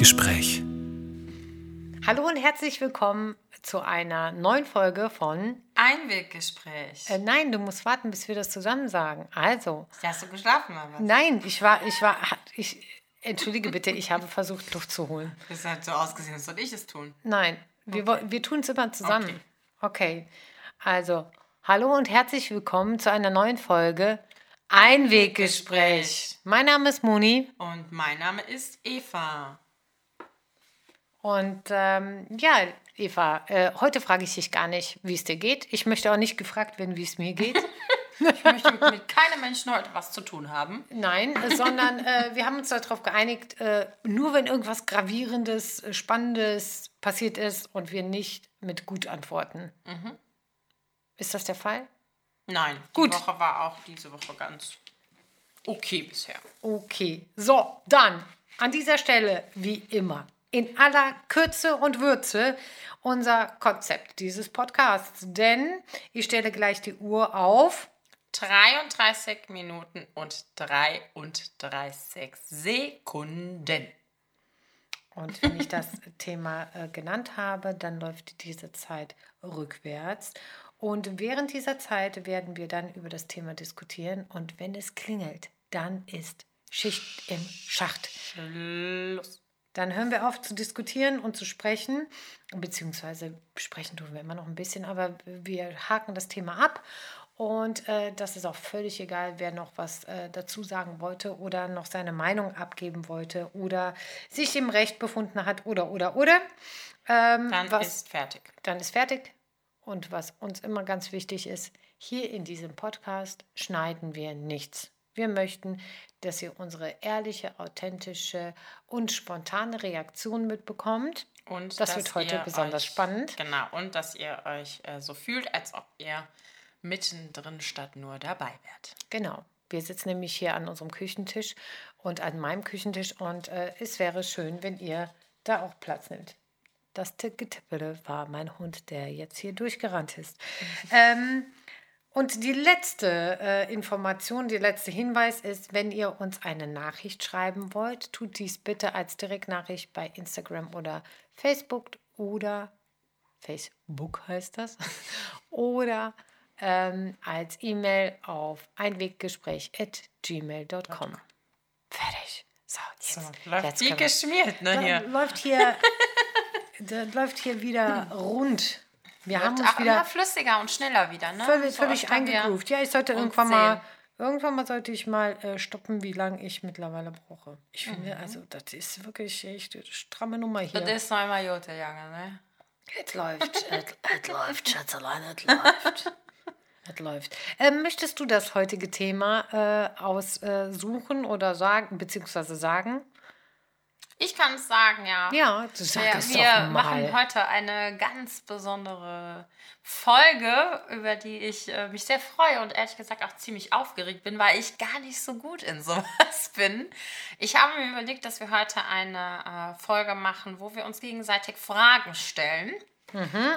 Einweggespräch. Hallo und herzlich willkommen zu einer neuen Folge von. Einweggespräch. Äh, nein, du musst warten, bis wir das zusammen sagen. Also. Hast du geschlafen oder was? Nein, ich war, ich war, ich, entschuldige bitte, ich habe versucht, Luft zu holen. Das hat so ausgesehen, als soll ich es tun. Nein, wir, wo- wir tun es immer zusammen. Okay. Also, hallo und herzlich willkommen zu einer neuen Folge Einweggespräch. Mein Name ist Moni Und mein Name ist Eva. Und ähm, ja, Eva, äh, heute frage ich dich gar nicht, wie es dir geht. Ich möchte auch nicht gefragt werden, wie es mir geht. Ich möchte mit, mit keinem Menschen heute was zu tun haben. Nein, sondern äh, wir haben uns darauf geeinigt, äh, nur wenn irgendwas Gravierendes, äh, Spannendes passiert ist und wir nicht mit gut antworten. Ist das der Fall? Nein, Gut. die Woche war auch diese Woche ganz okay bisher. Okay, so, dann an dieser Stelle, wie immer, in aller Kürze und Würze, unser Konzept dieses Podcasts. Denn ich stelle gleich die Uhr auf. 33 Minuten und 33 Sekunden. Und wenn ich das Thema äh, genannt habe, dann läuft diese Zeit rückwärts. Und während dieser Zeit werden wir dann über das Thema diskutieren. Und wenn es klingelt, dann ist Schicht im Schacht. Schluss. Dann hören wir auf zu diskutieren und zu sprechen, beziehungsweise sprechen tun wir immer noch ein bisschen, aber wir haken das Thema ab. Und äh, das ist auch völlig egal, wer noch was äh, dazu sagen wollte oder noch seine Meinung abgeben wollte oder sich im Recht befunden hat oder, oder, oder. Ähm, Dann was, ist fertig. dann ist fertig. Und was uns immer ganz wichtig ist, hier in diesem Podcast schneiden wir nichts. Wir möchten, dass ihr unsere ehrliche, authentische und spontane Reaktion mitbekommt. Und Das wird heute besonders euch, spannend. Genau, und dass ihr euch äh, so fühlt, als ob ihr mittendrin statt nur dabei wärt. Genau. Wir sitzen nämlich hier an unserem Küchentisch und an meinem Küchentisch und äh, es wäre schön, wenn ihr da auch Platz nimmt. Das Tipp- Getippele war mein Hund, der jetzt hier durchgerannt ist. ähm, und die letzte äh, Information, der letzte Hinweis ist, wenn ihr uns eine Nachricht schreiben wollt, tut dies bitte als Direktnachricht bei Instagram oder Facebook oder Facebook heißt das oder ähm, als E-Mail auf einweggespräch.gmail.com. Fertig. So, jetzt, So, läuft jetzt wie geschmiert, ne, hier. läuft hier, läuft hier wieder rund. Wir haben Wird uns auch wieder immer flüssiger und schneller wieder, ne? völlig, So völlig eingegroovt. Ja, ich sollte irgendwann mal, sehen. irgendwann mal sollte ich mal äh, stoppen, wie lange ich mittlerweile brauche. Ich finde, Mhm. also das ist wirklich echt eine stramme Nummer hier. Das ist noch immer Jute, Junge, ne? Es läuft, es, läuft, Schätzelein, es läuft. Es läuft. Ähm, möchtest du das heutige Thema äh, aussuchen oder sagen, beziehungsweise sagen? Ich kann es sagen, ja. Ja, du sag Wir, es wir doch machen mal. heute eine ganz besondere Folge, über die ich äh, mich sehr freue und ehrlich gesagt auch ziemlich aufgeregt bin, weil ich gar nicht so gut in sowas bin. Ich habe mir überlegt, dass wir heute eine äh, Folge machen, wo wir uns gegenseitig Fragen stellen.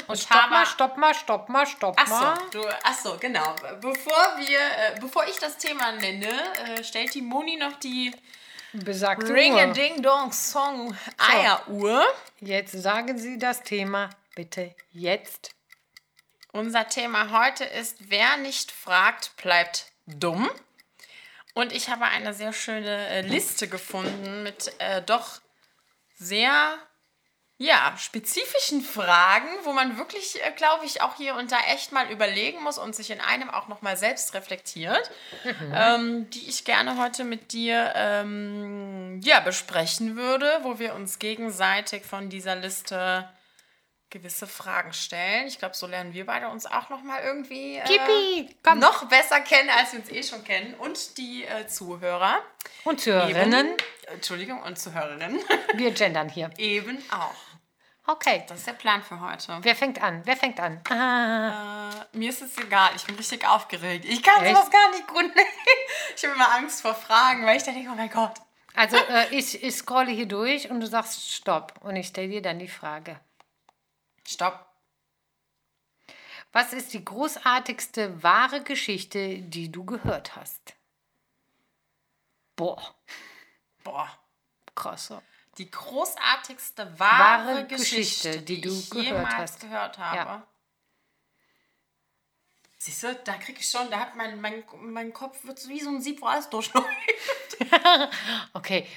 Und Stopp habe mal, stopp mal, stopp mal, stopp Ach mal. du, ach so, genau. Bevor wir, äh, bevor ich das Thema nenne, äh, stellt die Moni noch die Besagte Ring a. Ding Dong Song Eieruhr. Jetzt sagen Sie das Thema bitte jetzt. Unser Thema heute ist, wer nicht fragt, bleibt dumm. Und ich habe eine sehr schöne äh, Liste gefunden mit äh, doch sehr ja, spezifischen Fragen, wo man wirklich, äh, glaube ich, auch hier und da echt mal überlegen muss und sich in einem auch nochmal selbst reflektiert, ähm, die ich gerne heute mit dir ähm, ja, besprechen würde, wo wir uns gegenseitig von dieser Liste gewisse Fragen stellen. Ich glaube, so lernen wir beide uns auch nochmal irgendwie äh, noch besser kennen, als wir uns eh schon kennen. Und die äh, Zuhörer. Und Zuhörerinnen, Eben, Entschuldigung, und Zuhörerinnen wir gendern hier. eben auch. Okay. Das ist der Plan für heute. Wer fängt an? Wer fängt an? Ah, Äh, mir ist es egal, ich bin richtig aufgeregt. Ich kann Echt? sowas gar nicht gut nehmen. Ich habe immer Angst vor Fragen, weil ich dann denke, oh mein Gott. also äh, ich, ich scrolle hier durch und du sagst Stopp. Und ich stelle dir dann die Frage. Stopp. Was ist die großartigste wahre Geschichte, die du gehört hast? Boah, Boah. krasser. Die großartigste wahre, Wahre Geschichte, Geschichte, die die, du ich gehört jemals hast. gehört habe. Ja. Siehst du, da krieg ich schon, da hat mein, mein, mein Kopf wird wie so ein Sieb, wo alles durchläuft. Okay,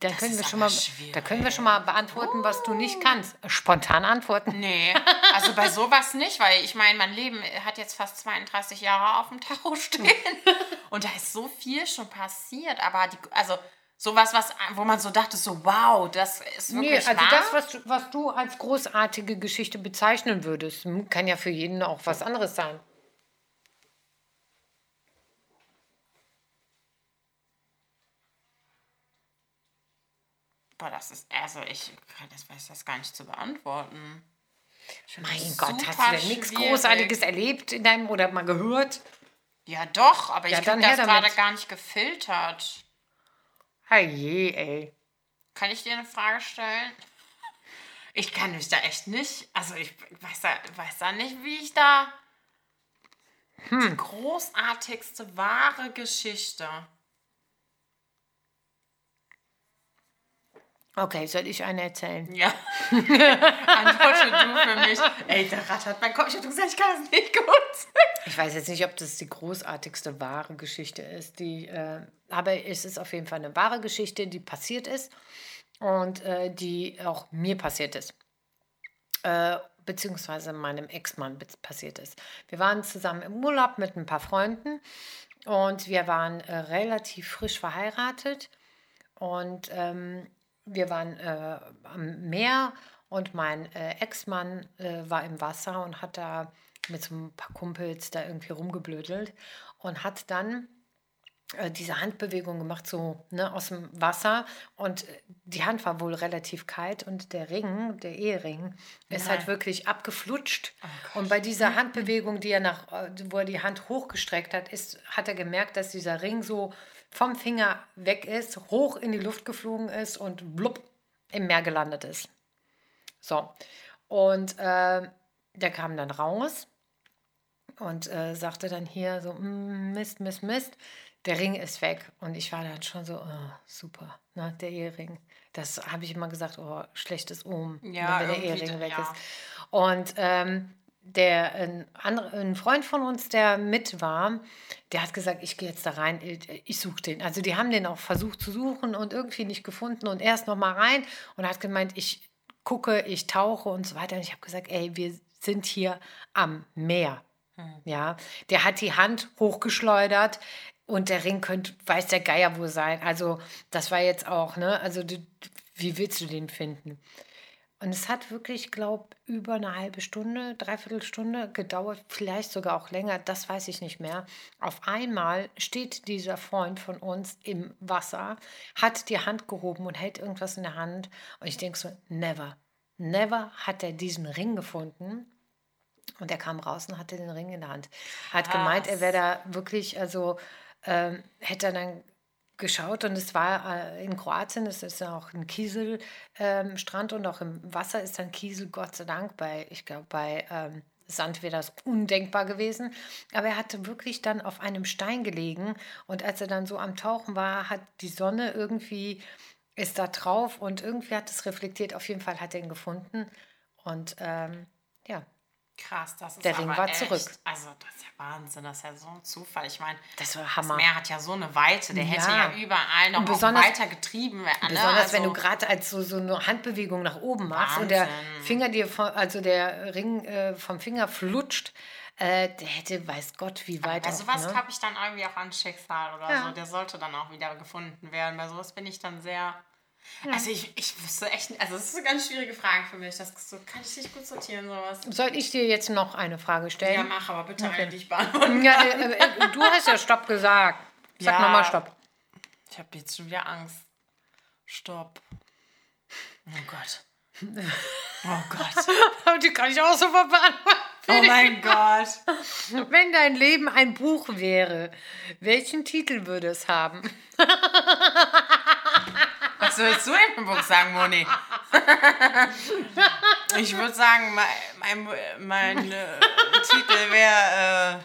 da können, wir schon mal, da können wir schon mal beantworten, was du nicht kannst. Spontan antworten. Nee, also bei sowas nicht, weil ich meine, mein Leben hat jetzt fast 32 Jahre auf dem Tacho stehen. Und da ist so viel schon passiert. Aber die, also sowas, was, wo man so dachte, so wow, das ist Nee, wirklich also wahr. das, was du, was du als großartige Geschichte bezeichnen würdest, hm, kann ja für jeden auch was anderes sein. Boah, das ist, also ich das weiß das gar nicht zu beantworten. Ich Mein Gott, hast du denn nichts schwierig. Großartiges erlebt in deinem oder mal gehört? Ja, doch, aber ich Ja, krieg dann das gerade gar nicht gefiltert. Herrje, ey. Kann ich dir eine Frage stellen? Ich kann mich da echt nicht, also ich weiß da, weiß da nicht, wie ich da Hm. die großartigste wahre Geschichte. Okay, soll ich eine erzählen? Ja. Antworte du für mich. Ey, da rattert mein Kopf. Ich hab gesagt, ich kann es nicht gut. Ich weiß jetzt nicht, ob das die großartigste wahre Geschichte ist, die, äh, aber es ist auf jeden Fall eine wahre Geschichte, die passiert ist und äh, die auch mir passiert ist. Äh, beziehungsweise meinem Ex-Mann passiert ist. Wir waren zusammen im Urlaub mit ein paar Freunden und wir waren äh, relativ frisch verheiratet und ähm, wir waren äh, am Meer und mein äh, Ex-Mann äh, war im Wasser und hat da mit so ein paar Kumpels da irgendwie rumgeblödelt und hat dann äh, diese Handbewegung gemacht, so ne, aus dem Wasser. Und äh, die Hand war wohl relativ kalt und der Ring, der Ehering, ist halt wirklich abgeflutscht. und bei dieser Handbewegung, die er nach, äh, wo er die Hand hochgestreckt hat, ist, hat er gemerkt, dass dieser Ring so vom Finger weg ist, hoch in die Luft geflogen ist und blub im Meer gelandet ist. So. Und äh, der kam dann raus und äh, sagte dann hier so, "Mm, Mist, Mist, Mist, der Ring ist weg. Und ich war dann schon so, oh, super, ne, der Ehering. Das habe ich immer gesagt, oh, schlechtes Omen, Ja, wenn der Ehering weg ja. ist. Und ähm, der, ein, andere, ein Freund von uns, der mit war, der hat gesagt, ich gehe jetzt da rein, ich, ich suche den. Also die haben den auch versucht zu suchen und irgendwie nicht gefunden und er ist noch mal rein und hat gemeint, ich gucke, ich tauche und so weiter. Und ich habe gesagt, ey, wir sind hier am Meer. Ja, der hat die Hand hochgeschleudert und der Ring könnte, weiß der Geier wo sein. Also das war jetzt auch, ne? Also du, wie willst du den finden? Und es hat wirklich, glaube über eine halbe Stunde, dreiviertel Stunde gedauert, vielleicht sogar auch länger, das weiß ich nicht mehr. Auf einmal steht dieser Freund von uns im Wasser, hat die Hand gehoben und hält irgendwas in der Hand. Und ich denke so, never, never hat er diesen Ring gefunden. Und er kam raus und hatte den Ring in der Hand. Hat gemeint, er wäre da wirklich, also ähm, hätte er dann geschaut und es war äh, in Kroatien, es ist ja auch ein Kieselstrand ähm, und auch im Wasser ist dann Kiesel, Gott sei Dank, bei, ich glaube, bei ähm, Sand wäre das undenkbar gewesen. Aber er hatte wirklich dann auf einem Stein gelegen und als er dann so am Tauchen war, hat die Sonne irgendwie, ist da drauf und irgendwie hat es reflektiert. Auf jeden Fall hat er ihn gefunden und ähm, ja, Krass, das ist Der Ring war echt, zurück. Also das ist ja Wahnsinn, das ist ja so ein Zufall. Ich meine, das das Hammer. Meer hat ja so eine Weite, der hätte Ja. ja überall noch weiter getrieben werden. Ne? Besonders wenn du Also- gerade als so, so eine Handbewegung nach oben machst und der Wahnsinn. Finger dir, von, also der Ring äh, vom Finger flutscht, äh, der hätte, weiß Gott, wie weit Bei auch, sowas ne? habe ich dann irgendwie auch an Schicksal oder Ja. so. Der sollte dann auch wieder gefunden werden. Bei sowas bin ich dann sehr. Also ich, ich wüsste echt nicht, also das ist eine ganz schwierige Frage für mich. Das so, kann ich nicht gut sortieren, sowas. Soll ich dir jetzt noch eine Frage Ja, stellen? mach aber bitte eine, die ich beantworten Ja, äh, äh, du hast ja Stopp gesagt. Sag Ja. nochmal Stopp. Ich habe jetzt schon wieder Angst. Stopp. Oh Gott. Oh Gott. Die kann ich auch so beantworten. Oh mein Gott. Wenn dein Leben ein Buch wäre, welchen Titel würde es haben? Was willst du denn im Buch sagen, Moni? Ich würde sagen, mein, mein, mein äh, Titel wäre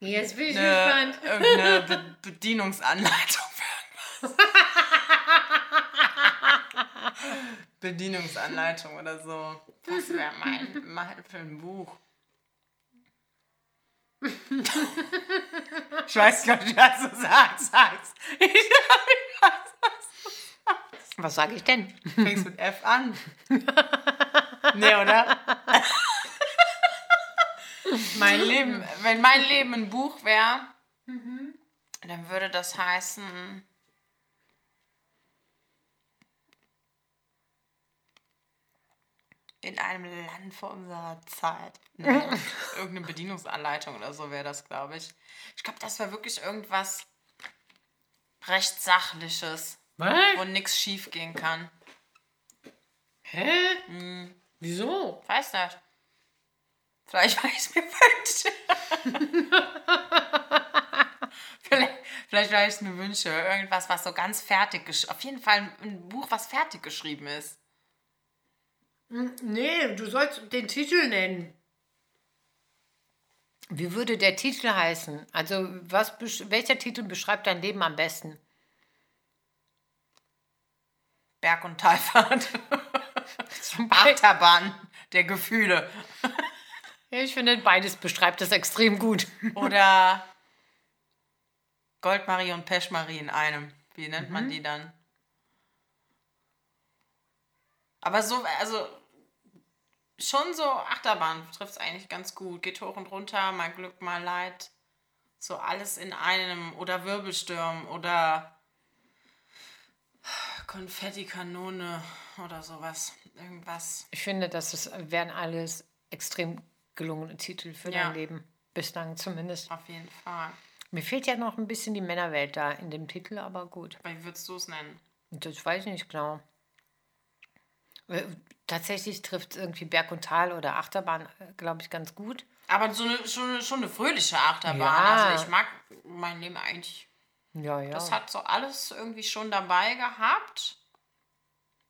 Jetzt bin ich äh, eine, gespannt. irgendeine Be Bedienungsanleitung für irgendwas. Bedienungsanleitung oder so. Das wäre mein, mein für ein Buch. Ich weiß gar nicht, was du sagst. sagst. Ich weiß, was Was sage ich denn? du fängst mit F an. Nee, oder? mein Leben, wenn mein Leben ein Buch wäre, dann würde das heißen. In einem Land vor unserer Zeit. Nee, irgendeine Bedienungsanleitung oder so wäre das, glaube ich. Ich glaube, das wäre wirklich irgendwas recht Sachliches, Was? wo nichts schief gehen kann. Hä? Wieso? Weiß nicht. Vielleicht weil ich es mir wünsche. vielleicht, vielleicht weil ich es mir wünsche. Irgendwas, was so ganz fertig geschrieben Auf jeden Fall ein Buch, was fertig geschrieben ist. Nee, du sollst den Titel nennen. Wie würde der Titel heißen? Also, was, welcher Titel beschreibt dein Leben am besten? Berg- und Talfahrt. Achterbahn der Gefühle. Ja, ich finde, beides beschreibt es extrem gut. Oder Goldmarie und Peschmarie in einem. Wie nennt man die dann? Aber so, also schon so Achterbahn trifft es eigentlich ganz gut. Geht hoch und runter, mal Glück, mal Leid. So alles in einem. Oder Wirbelsturm oder Konfettikanone oder sowas. Irgendwas. Ich finde, das ist, wären alles extrem gelungene Titel für Ja. dein Leben. Bislang zumindest. Auf jeden Fall. Mir fehlt ja noch ein bisschen die Männerwelt da in dem Titel, aber gut. Wie würdest du es nennen? Das weiß ich nicht genau. Äh, Tatsächlich trifft irgendwie Berg und Tal oder Achterbahn, glaube ich, ganz gut. Aber so eine, schon, eine- schon eine fröhliche Achterbahn. Ja. Also ich mag mein Leben eigentlich. Ja, ja. Das hat so alles irgendwie schon dabei gehabt.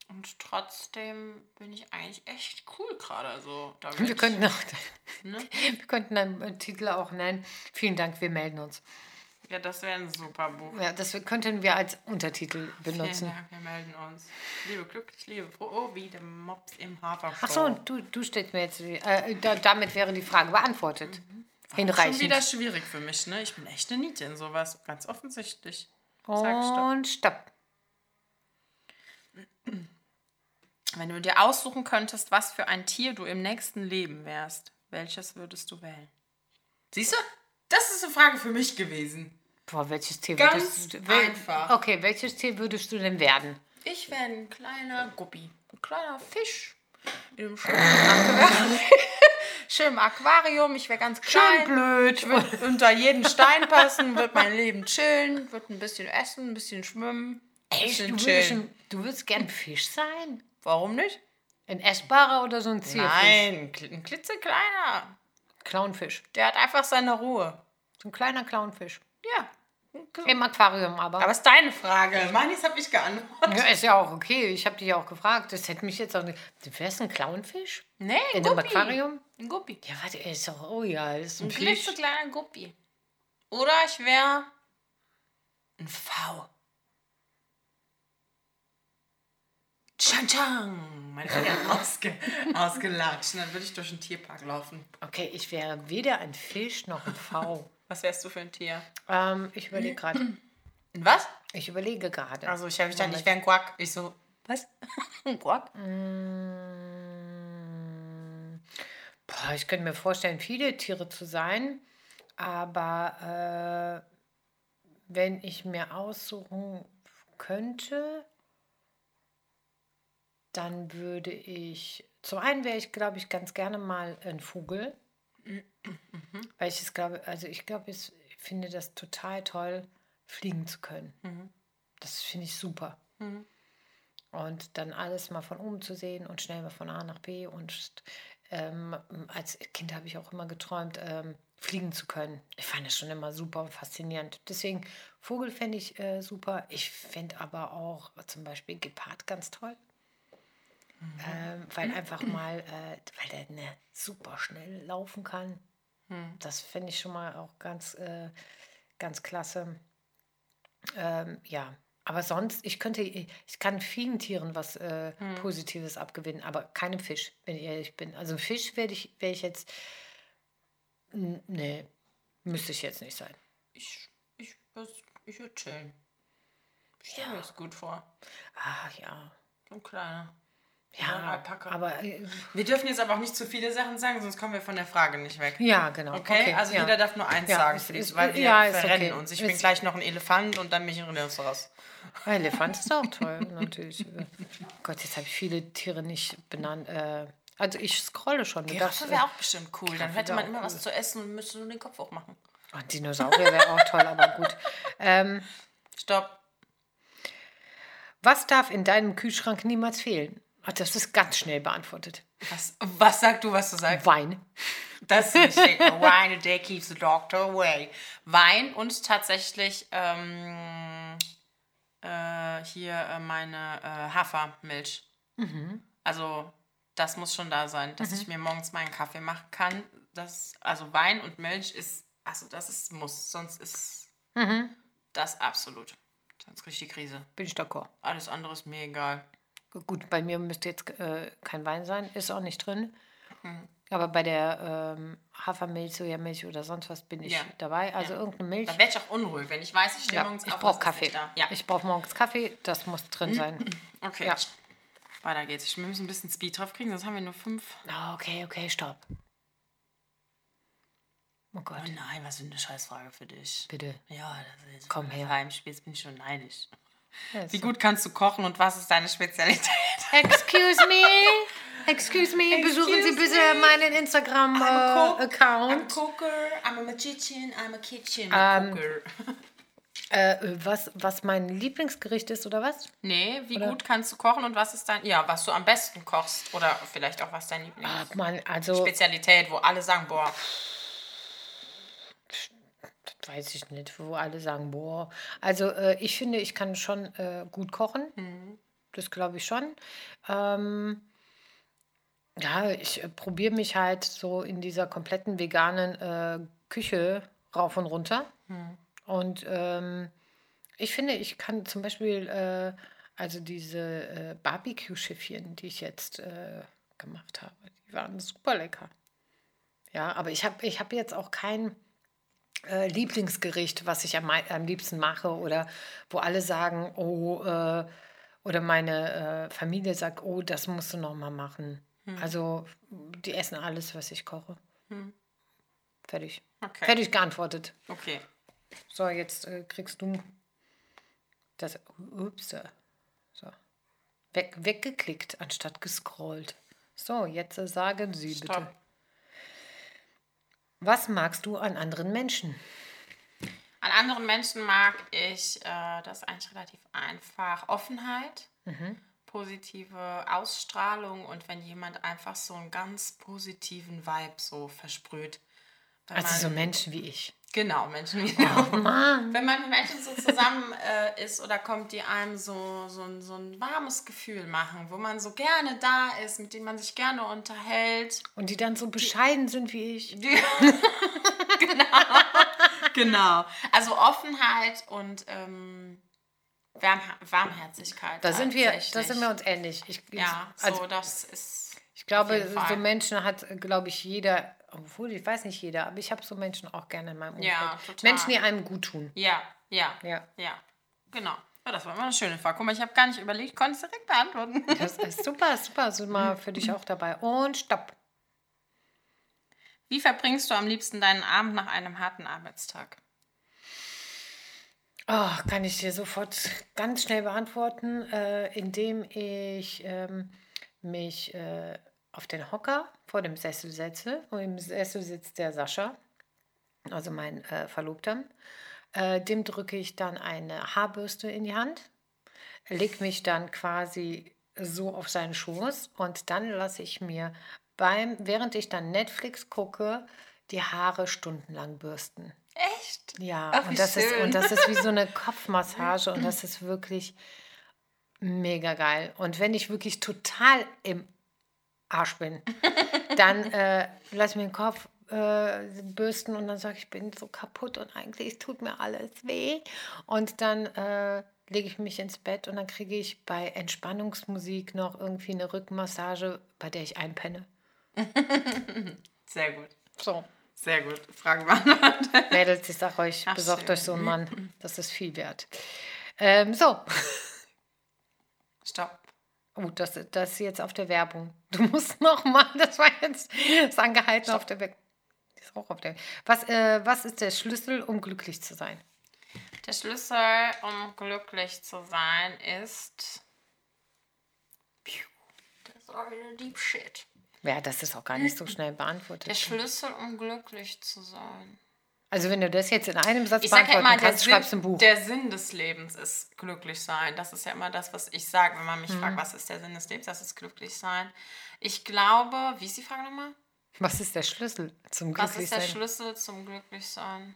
Und trotzdem bin ich eigentlich echt cool gerade. Also, wir, könnten auch, Ne? wir könnten einen äh, Titel auch nennen. Vielen Dank, wir melden uns. Ja, das wäre ein super Buch. Ja, das könnten wir als Untertitel Vielen benutzen. Dank, wir melden uns. Liebe glücklich, liebe froh, oh, wie der Mops im Hafer. Ach so, und du, du stellst mir jetzt, äh, da, damit wäre die Frage beantwortet. Schon Hinreichend. wieder schwierig für mich, ne? Ich bin echt eine Niete in sowas. Ganz offensichtlich. Und stopp. Wenn du dir aussuchen könntest, was für ein Tier du im nächsten Leben wärst, welches würdest du wählen? Siehst du? Das ist eine Frage für mich gewesen. Boah, welches Tier Ganz würdest du wel- einfach. Okay, welches Tier würdest du denn werden? Ich wäre ein kleiner Guppi. Ein kleiner Fisch. In einem schönen Aquarium. Schön im Aquarium. Ich wäre ganz klein. blöd. Ich würde unter jeden Stein passen, würde mein Leben chillen, würde ein bisschen essen, ein bisschen schwimmen. Echt? bisschen Du würdest, ein- du würdest gern Fisch sein? Warum nicht? Ein essbarer oder so ein Zierfisch? Nein, ein klitzekleiner. Clownfisch. Der hat einfach seine Ruhe. So ein kleiner Clownfisch. Ja. Im Aquarium aber. Aber ist deine Frage. Meines habe ich geantwortet. ja, ist ja auch okay. Ich habe dich ja auch gefragt. Das hätte mich jetzt auch nicht. Du wärst ein Clownfisch? Nee, ein In Guppi. Aquarium? Ein Guppi. Ja, warte, er ist doch. Oh ja, ist ein Ein Fisch. klitzekleiner Guppi. Oder ich wäre ein V. Chang Chang. Mein Eier ausge, ausgelatscht. Und dann würde ich durch den Tierpark laufen. Okay, ich wäre weder ein Fisch noch ein V. Was wärst du für ein Tier? ähm, ich überlege gerade. Ein was? Ich überlege gerade. Also ich habe gedacht, ich wäre ein Quack. Ich so, was? ein Quack? Mm, Boah, ich könnte mir vorstellen, viele Tiere zu sein, aber äh, wenn ich mir aussuchen könnte, dann würde ich, zum einen wäre ich, glaube ich, ganz gerne mal ein Vogel, weil ich es glaube, also ich glaube, es- ich finde das total toll, fliegen zu können. Das finde ich super. Und dann alles mal von oben zu sehen und schnell mal von A nach B. Und ähm, als Kind habe ich auch immer geträumt, ähm, fliegen zu können. Ich fand das schon immer super und faszinierend. Deswegen Vogel fände ich äh, super. Ich fände aber auch zum Beispiel Gepard ganz toll. Ähm, weil einfach mal, äh, weil der ne, super schnell laufen kann. Das fände ich schon mal auch ganz, äh, ganz klasse. Ähm, ja, Aber sonst, ich könnte, ich kann vielen Tieren was äh, Hm. Positives abgewinnen, aber keinem Fisch, wenn ich ehrlich bin. Also Fisch werde ich, wäre ich jetzt, nee, müsste ich jetzt nicht sein. Ich, ich, ich würde chillen. Ich stelle mir das gut vor. Ah, ja. So ein kleiner. Ja, Alpaka. aber, äh, Wir dürfen jetzt aber auch nicht zu viele Sachen sagen, sonst kommen wir von der Frage nicht weg. ja, genau. Okay, also ja. jeder darf nur eins Ja, sagen, ist- ist- weil wir ja, verrennen okay. uns. Ich bin Ist- gleich noch ein Elefant und dann bin ich ein Rhinoceros. Elefant ist auch toll, natürlich. Gott, jetzt habe ich viele Tiere nicht benannt. Äh, also ich scrolle schon. Giraffe äh, wäre auch bestimmt cool. Dann Giraffe hätte wär man immer cool. was zu essen und müsste nur den Kopf hochmachen. oh, Dinosaurier wäre auch toll, aber gut. Ähm, Stopp. was darf in deinem Kühlschrank niemals fehlen? Ach, das ist ganz schnell beantwortet. Was, was sagst du, was du sagst? Wein. Das ist Wine a day keeps the doctor away. Wein und tatsächlich ähm, äh, hier äh, meine äh, Hafermilch. Also das muss schon da sein, dass ich mir morgens meinen Kaffee machen kann. Das, also Wein und Milch ist, also das ist muss, sonst ist das absolut. Sonst kriege ich die Krise. Bin ich d'accord. Alles andere ist mir egal. Gut, bei mir müsste jetzt äh, kein Wein sein, ist auch nicht drin. Mhm. Aber bei der ähm, Hafermilch, Sojamilch oder sonst was bin ich Ja. dabei. Also irgendeine Milch. Da werde ich auch unruhig, wenn ich weiß, ich stehe Ja, morgens ich auf, ist Kaffee. Ja, Ich brauche morgens Kaffee, das muss drin sein. okay. Ja. Weiter geht's. Wir müssen ein bisschen Speed drauf kriegen, sonst haben wir nur fünf. Ah, okay, okay, stopp. Oh Gott, Oh nein, was für eine Scheißfrage für dich. bitte. Ja, das ist Komm her. Heimspielst bin ich schon neidisch. Wie gut kannst du kochen und was ist deine Spezialität? Excuse me. Excuse me, besuchen Sie Excuse bitte meinen Instagram-Account. cooker, I'm a magician, I'm a kitchen Ähm, cooker. Äh, was, was mein Lieblingsgericht ist, oder was? Nee, wie gut kannst du kochen und was ist dein, ja, was du am besten kochst oder vielleicht auch was dein Ah, Mann, also, Lieblingsspezialität, wo alle sagen, boah, weiß ich nicht, wo alle sagen, boah. Also, äh, ich finde, ich kann schon äh, gut kochen. Das glaube ich schon. Ähm, ja, ich äh, probiere mich halt so in dieser kompletten veganen äh, Küche rauf und runter. Und ähm, ich finde, ich kann zum Beispiel, äh, also diese äh, Barbecue-Schiffchen, die ich jetzt gemacht habe, die waren super lecker. Ja, aber ich habe ich hab jetzt auch kein äh, Lieblingsgericht, was ich am, am liebsten mache oder wo alle sagen, oh, äh, oder meine äh, Familie sagt, oh, das musst du noch mal machen. Also die essen alles, was ich koche. Fertig. Okay. Fertig geantwortet. okay. So, jetzt äh, kriegst du das. Ups. So. Weg, weggeklickt, anstatt gescrollt. So, jetzt äh, sagen Sie bitte. Was magst du an anderen Menschen? An anderen Menschen mag ich äh, das ist eigentlich relativ einfach. Offenheit, Mhm. positive Ausstrahlung und wenn jemand einfach so einen ganz positiven Vibe so versprüht. Also man, so Menschen wie ich. Genau, Menschen wie Oh Mann. Wenn man mit Menschen so zusammen äh, ist oder kommt, die einem so, so, ein, so ein warmes Gefühl machen, wo man so gerne da ist, mit denen man sich gerne unterhält. Und die dann so bescheiden sind wie ich. Die, genau. genau. Also Offenheit und ähm, Warm, Warmherzigkeit. Da sind wir, da sind wir uns ähnlich. Ich, Ja, also so, das ist. ich glaube, so Menschen hat, glaube ich, jeder, obwohl ich weiß nicht jeder, aber ich habe so Menschen auch gerne in meinem Umfeld. Ja, total. Menschen, die einem gut tun. Ja, ja, Ja. ja. Genau. Ja, das war immer eine schöne Frage. Guck mal, ich habe gar nicht überlegt, konnte es direkt beantworten. Das ist super, super. Sind mal für dich auch dabei. Und stopp. Wie verbringst du am liebsten deinen Abend nach einem harten Arbeitstag? Oh, kann ich dir sofort ganz schnell beantworten, äh, indem ich ähm, mich äh, auf den Hocker vor dem Sessel setze. Und im Sessel sitzt der Sascha, also mein äh, Verlobter. Äh, dem drücke ich dann eine Haarbürste in die Hand, leg mich dann quasi so auf seinen Schoß und dann lasse ich mir beim, während ich dann Netflix gucke, die Haare stundenlang bürsten. Echt? Ja, Ach, und, das ist, und das ist wie so eine Kopfmassage und das ist wirklich mega geil. Und wenn ich wirklich total im Arsch bin, dann äh, lass ich mir den Kopf äh, bürsten und dann sage ich, ich bin so kaputt und eigentlich tut mir alles weh. Und dann äh, lege ich mich ins Bett und dann kriege ich bei Entspannungsmusik noch irgendwie eine Rückenmassage, bei der ich einpenne. Sehr gut. So. Sehr gut. Fragen beantwortet. Mädels, ich sag euch, Ach, besorgt schön. euch so einen Mann. Das ist viel wert. Ähm, so. Stopp. Oh, das, das ist jetzt auf der Werbung. Du musst noch mal, das war jetzt das angehalten auf der Werbung. Ist auch auf der. Was, äh, was ist der Schlüssel, um glücklich zu sein? Der Schlüssel, um glücklich zu sein, ist. Das ist auch wieder Deep Shit. Ja, das ist auch gar nicht so schnell beantwortet. Der Schlüssel, um glücklich zu sein. Also wenn du das jetzt in einem Satz Ich beantworten immer, der kannst, schreibst du ein Sinn, Buch. der Sinn des Lebens ist glücklich sein. Das ist ja immer das, was ich sage, wenn man mich Mhm. fragt, was ist der Sinn des Lebens? Das ist glücklich sein. Ich glaube, wie ist die Frage nochmal? Was ist der Schlüssel zum Was ist der Glücklichsein? Schlüssel zum Glücklichsein?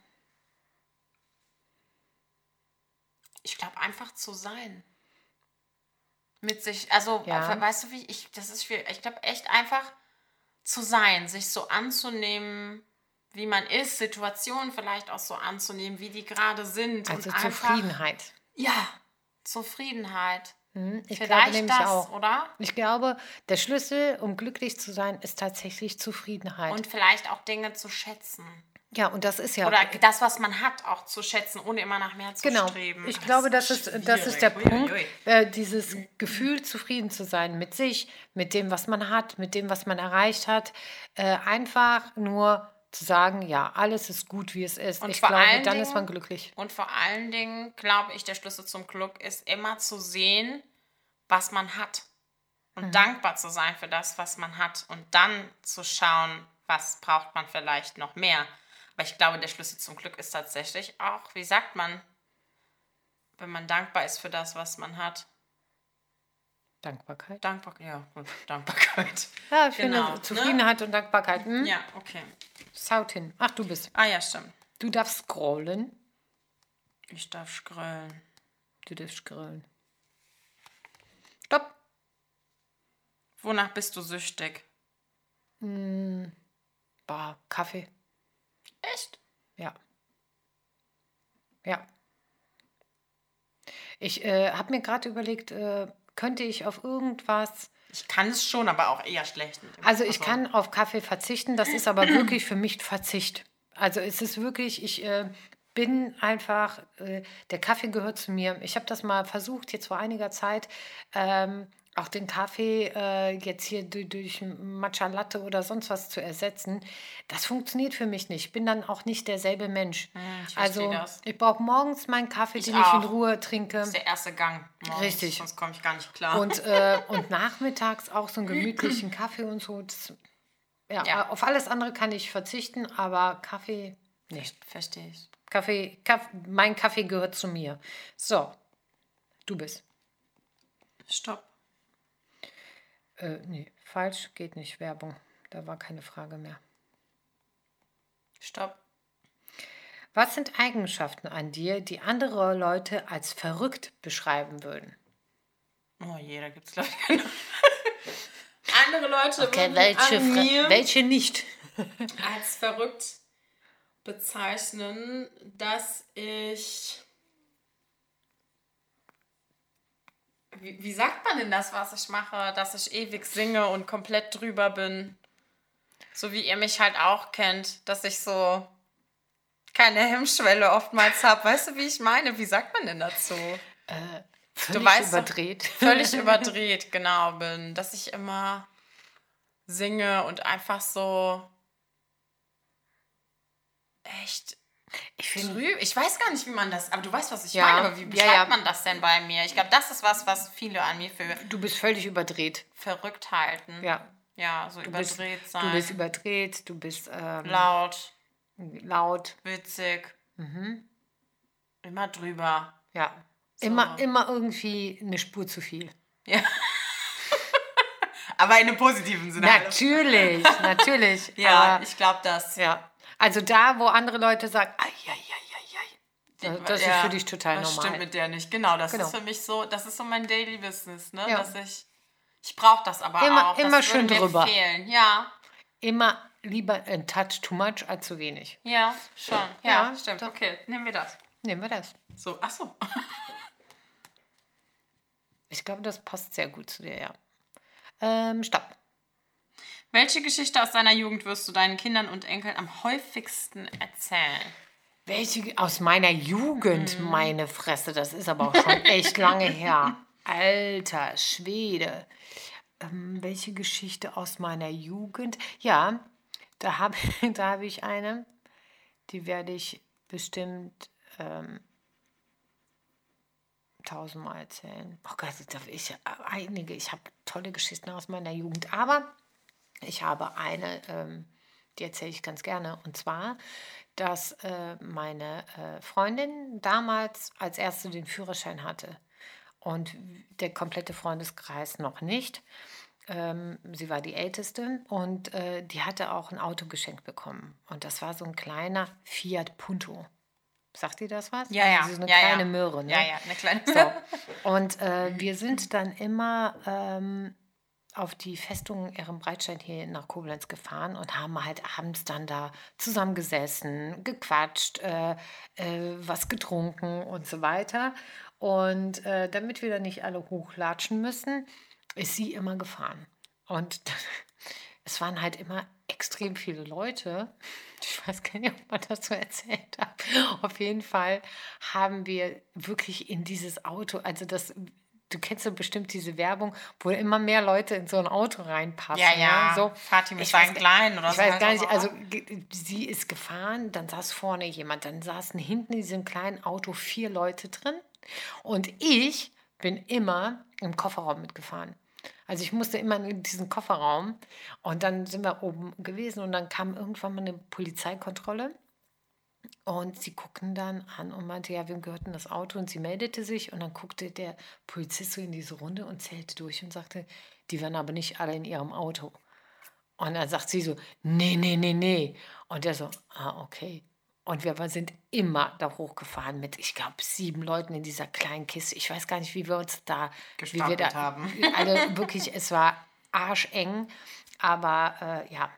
Ich glaube, einfach zu sein. Mit sich, also, Ja. weißt du wie, ich, das ist schwierig. Ich glaube, echt einfach zu sein, sich so anzunehmen, wie man ist, Situationen vielleicht auch so anzunehmen, wie die gerade sind. Also und einfach, Zufriedenheit. Ja, Zufriedenheit. Hm, Ich glaube Vielleicht nämlich das, auch. oder? Ich glaube, der Schlüssel, um glücklich zu sein, ist tatsächlich Zufriedenheit. Und vielleicht auch Dinge zu schätzen. ja, und das ist ja Oder das, was man hat, auch zu schätzen, ohne immer nach mehr zu Genau. streben. Ich Das glaube, das ist, das ist der. Punkt, äh, dieses Gefühl, zufrieden zu sein mit sich, mit dem, was man hat, mit dem, was man erreicht hat. Äh, einfach nur zu sagen, ja, alles ist gut, wie es ist. Und ich vor glaube, allen dann Dingen- ist man glücklich. Und vor allen Dingen, glaube ich, der Schlüssel zum Glück ist immer zu sehen, was man hat. Und Mhm. dankbar zu sein für das, was man hat. Und dann zu schauen, was braucht man vielleicht noch mehr. Aber ich glaube, der Schlüssel zum Glück ist tatsächlich auch, wie sagt man, wenn man dankbar ist für das, was man hat. Dankbarkeit. Dankbar, ja, gut, Dankbarkeit. Ja, ich Genau, finde ne? Zufriedenheit und Dankbarkeit. Hm? Ja, okay. Saut hin. Ach, du bist. Ah ja, stimmt. Du darfst scrollen. Ich darf scrollen. Du darfst scrollen. Stopp. Wonach bist du süchtig? Bah, Kaffee. Echt? Ja. Ja. Ich äh, habe mir gerade überlegt, äh, könnte ich auf irgendwas. Ich kann es schon, aber auch eher schlecht. Also ich kann auf Kaffee verzichten, das ist aber wirklich für mich Verzicht. Also es ist wirklich, ich äh, bin einfach, äh, der Kaffee gehört zu mir. Ich habe das mal versucht, jetzt vor einiger Zeit, ähm, auch den Kaffee äh, jetzt hier durch, durch Matcha Latte oder sonst was zu ersetzen. Das funktioniert für mich nicht. Ich bin dann auch nicht derselbe Mensch. ich verstehe also das. ich brauche morgens meinen Kaffee, den ich auch. in Ruhe trinke. Das ist der erste Gang. Morgens, Richtig. Sonst komme ich gar nicht klar. Und, äh, und nachmittags auch so einen gemütlichen Kaffee und so. Das, ja, Ja. auf alles andere kann ich verzichten, aber Kaffee, nee. Verstehe ich. Kaffee, Kaff, mein Kaffee gehört zu mir. So, du bist. Stopp. Äh, nee, falsch, geht nicht. Werbung. Da war keine Frage mehr. Stopp. Was sind Eigenschaften an dir, die andere Leute als verrückt beschreiben würden? Oh je, da gibt es glaube ich keine. Andere Leute Okay, würden welche, an mir welche nicht? als verrückt bezeichnen, dass ich. Wie, wie sagt man denn das, was ich mache? Dass ich ewig singe und komplett drüber bin. So wie ihr mich halt auch kennt, dass ich so keine Hemmschwelle oftmals habe. Weißt du, wie ich meine? Wie sagt man denn dazu? Völlig weißt doch- überdreht. Völlig überdreht, genau, bin. Dass ich immer singe und einfach so echt Ich finde. Ich weiß gar nicht, wie man das. Aber du weißt, was ich Ja, meine. Aber wie ja, beschreibt ja. man das denn bei mir? Ich glaube, das ist was, was viele an mir für du bist völlig überdreht. verrückt halten. Ja. Ja, so Du bist, überdreht sein. du bist überdreht, du bist ähm, laut, laut. witzig. Mhm. Immer drüber. Ja. Immer, immer irgendwie eine Spur zu viel. Ja. Aber in einem positiven Sinne. Natürlich, natürlich. Ja, aber, ich glaube das. ja. Also da, wo andere Leute sagen, ai, ai, ai, ai, ai. Das ist Ja, für dich total das normal. stimmt mit der nicht. Genau, das Genau. ist für mich so, das ist so mein Daily Business, ne? Ja. Dass ich, ich brauche das aber Immer- auch. immer das schön drüber. Fehlen. Ja, Immer lieber ein Touch too much als zu wenig. ja, schon. Ja, Ja, stimmt. doch. Okay, nehmen wir das. Nehmen wir das. So, ach so. Ich glaube, das passt sehr gut zu dir, ja. Ähm, stopp. Welche Geschichte aus deiner Jugend wirst du deinen Kindern und Enkeln am häufigsten erzählen? Welche aus meiner Jugend, meine Fresse, das ist aber auch schon echt lange her. Alter Schwede. Ähm, welche Geschichte aus meiner Jugend? Ja, da habe da hab ich eine, die werde ich bestimmt ähm, tausendmal erzählen. Oh Gott, ich einige, ich habe tolle Geschichten aus meiner Jugend, aber ich habe eine, ähm, die erzähle ich ganz gerne. Und zwar, dass äh, meine äh, Freundin damals als erste den Führerschein hatte und der komplette Freundeskreis noch nicht. Ähm, sie war die Älteste und äh, die hatte auch ein Auto geschenkt bekommen. Und das war so ein kleiner Fiat Punto. Sagt ihr das was? Ja, ja. Also so eine ja, kleine ja. Möhre. Ne? Ja, ja, eine kleine So. Und äh, wir sind dann immer ähm, auf die Festung Ehrenbreitstein hier nach Koblenz gefahren und haben halt abends dann da zusammengesessen, gequatscht, äh, äh, was getrunken und so weiter. Und äh, damit wir dann nicht alle hochlatschen müssen, ist sie immer gefahren. Und es waren halt immer extrem viele Leute. Ich weiß gar nicht, ob man das so erzählt hat. Auf jeden Fall haben wir wirklich in dieses Auto, also das, du kennst ja bestimmt diese Werbung, wo immer mehr Leute in so ein Auto reinpassen. Ja, ja. Ne? So, Fahrt ihr mit ich weiß- Kleinen oder ich so weiß heißt gar nicht, also ge- sie ist gefahren, dann saß vorne jemand, dann saßen hinten in diesem kleinen Auto vier Leute drin und ich bin immer im Kofferraum mitgefahren. Also ich musste immer in diesen Kofferraum und dann sind wir oben gewesen und dann kam irgendwann mal eine Polizeikontrolle und sie guckten dann an und meinte, ja, wem gehört denn das Auto? Und sie meldete sich und dann guckte der Polizist so in diese Runde und zählte durch und sagte, die waren aber nicht alle in ihrem Auto. Und dann sagt sie so, nee, nee, nee, nee. Und der so, ah, okay. Und wir sind immer da hochgefahren mit, ich glaube, sieben Leuten in dieser kleinen Kiste. Ich weiß gar nicht, wie wir uns da, wie wir Gestapelt da, haben. Also wirklich, es war arscheng. Aber äh, ja,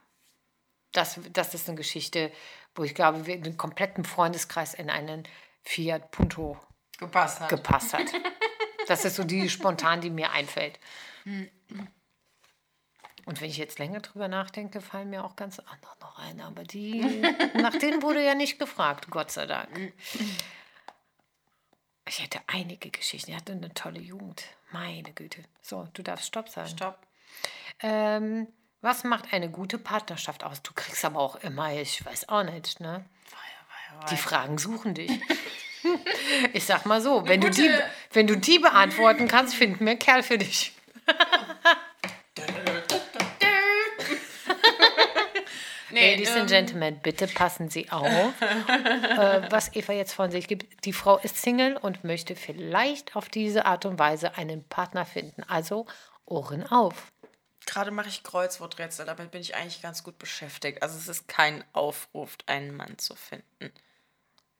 das, das ist eine Geschichte, wo ich glaube, wir den kompletten Freundeskreis in einen Fiat Punto Gepasst hat. gepasst hat. Das ist so die spontan, die mir einfällt. Und wenn ich jetzt länger drüber nachdenke, fallen mir auch ganz andere noch ein. Aber die, nach denen wurde ja nicht gefragt, Gott sei Dank. Ich hätte einige Geschichten. Ich hatte eine tolle Jugend. Meine Güte. So, du darfst Stopp sagen. Stopp. Ähm, was macht eine gute Partnerschaft aus? Du kriegst aber auch immer, ich weiß auch nicht, ne? Die Fragen suchen dich. Ich sag mal so, wenn du, die, wenn du die beantworten kannst, finden wir einen Kerl für dich. Nee, Ladies ähm, and Gentlemen, bitte passen Sie auf, äh, was Eva jetzt von sich gibt. Die Frau ist Single und möchte vielleicht auf diese Art und Weise einen Partner finden. Also Ohren auf. Gerade mache ich Kreuzworträtsel, damit bin ich eigentlich ganz gut beschäftigt. Also es ist kein Aufruf, einen Mann zu finden.